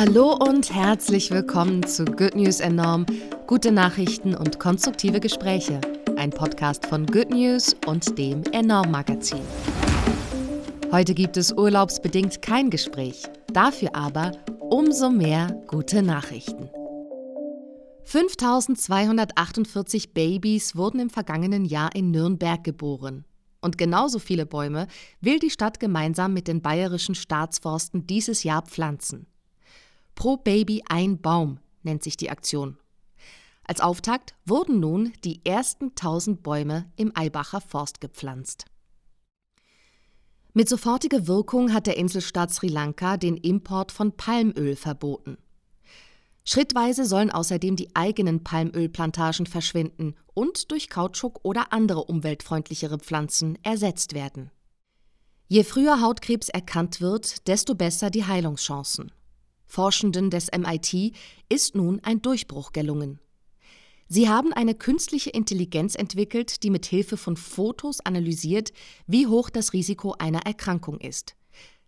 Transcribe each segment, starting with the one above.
Hallo und herzlich willkommen zu Good News Enorm, gute Nachrichten und konstruktive Gespräche. Ein Podcast von Good News und dem Enorm Magazin. Heute gibt es urlaubsbedingt kein Gespräch, dafür aber umso mehr gute Nachrichten. 5248 Babys wurden im vergangenen Jahr in Nürnberg geboren. Und genauso viele Bäume will die Stadt gemeinsam mit den bayerischen Staatsforsten dieses Jahr pflanzen. Pro Baby ein Baum nennt sich die Aktion. Als Auftakt wurden nun die ersten 1000 Bäume im Eibacher Forst gepflanzt. Mit sofortiger Wirkung hat der Inselstaat Sri Lanka den Import von Palmöl verboten. Schrittweise sollen außerdem die eigenen Palmölplantagen verschwinden und durch Kautschuk oder andere umweltfreundlichere Pflanzen ersetzt werden. Je früher Hautkrebs erkannt wird, desto besser die Heilungschancen. Forschenden des MIT ist nun ein Durchbruch gelungen. Sie haben eine künstliche Intelligenz entwickelt, die mit Hilfe von Fotos analysiert, wie hoch das Risiko einer Erkrankung ist.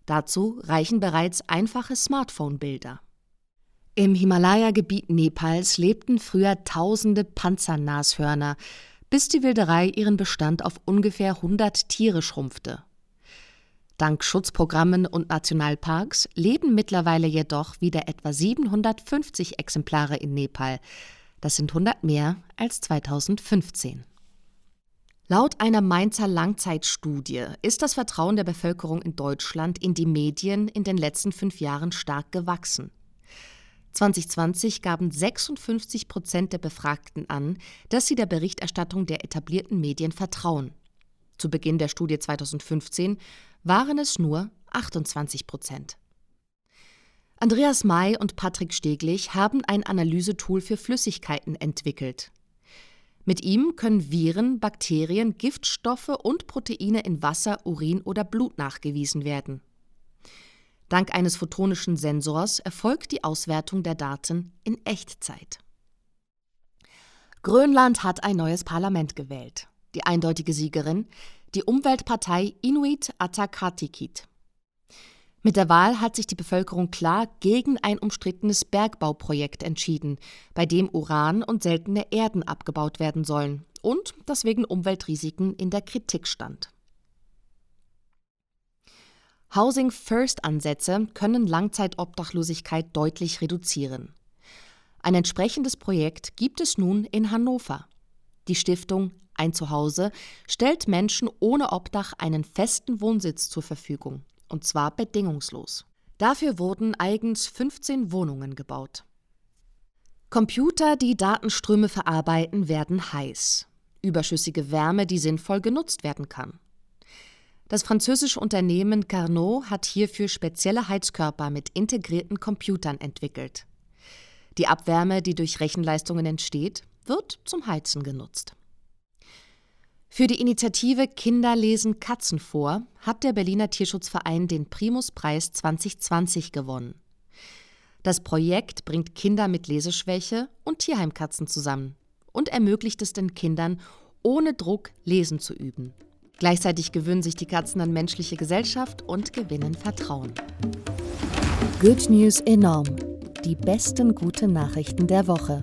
Dazu reichen bereits einfache Smartphone-Bilder. Im Himalaya-Gebiet Nepals lebten früher tausende Panzernashörner, bis die Wilderei ihren Bestand auf ungefähr 100 Tiere schrumpfte. Dank Schutzprogrammen und Nationalparks leben mittlerweile jedoch wieder etwa 750 Exemplare in Nepal. Das sind 100 mehr als 2015. Laut einer Mainzer Langzeitstudie ist das Vertrauen der Bevölkerung in Deutschland in die Medien in den letzten fünf Jahren stark gewachsen. 2020 gaben 56 Prozent der Befragten an, dass sie der Berichterstattung der etablierten Medien vertrauen. Zu Beginn der Studie 2015 waren es nur 28 Prozent. Andreas May und Patrick Steglich haben ein Analysetool für Flüssigkeiten entwickelt. Mit ihm können Viren, Bakterien, Giftstoffe und Proteine in Wasser, Urin oder Blut nachgewiesen werden. Dank eines photonischen Sensors erfolgt die Auswertung der Daten in Echtzeit. Grönland hat ein neues Parlament gewählt. Die eindeutige Siegerin, die Umweltpartei Inuit Ataqatigiit. Mit der Wahl hat sich die Bevölkerung klar gegen ein umstrittenes Bergbauprojekt entschieden, bei dem Uran und seltene Erden abgebaut werden sollen und das wegen Umweltrisiken in der Kritik stand. Housing First Ansätze können Langzeitobdachlosigkeit deutlich reduzieren. Ein entsprechendes Projekt gibt es nun in Hannover. Die Stiftung Ein Zuhause stellt Menschen ohne Obdach einen festen Wohnsitz zur Verfügung, und zwar bedingungslos. Dafür wurden eigens 15 Wohnungen gebaut. Computer, die Datenströme verarbeiten, werden heiß. Überschüssige Wärme, die sinnvoll genutzt werden kann. Das französische Unternehmen Carnot hat hierfür spezielle Heizkörper mit integrierten Computern entwickelt. Die Abwärme, die durch Rechenleistungen entsteht, wird zum Heizen genutzt. Für die Initiative Kinder lesen Katzen vor hat der Berliner Tierschutzverein den Primuspreis 2020 gewonnen. Das Projekt bringt Kinder mit Leseschwäche und Tierheimkatzen zusammen und ermöglicht es den Kindern, ohne Druck lesen zu üben. Gleichzeitig gewöhnen sich die Katzen an menschliche Gesellschaft und gewinnen Vertrauen. Good News enorm. Die besten guten Nachrichten der Woche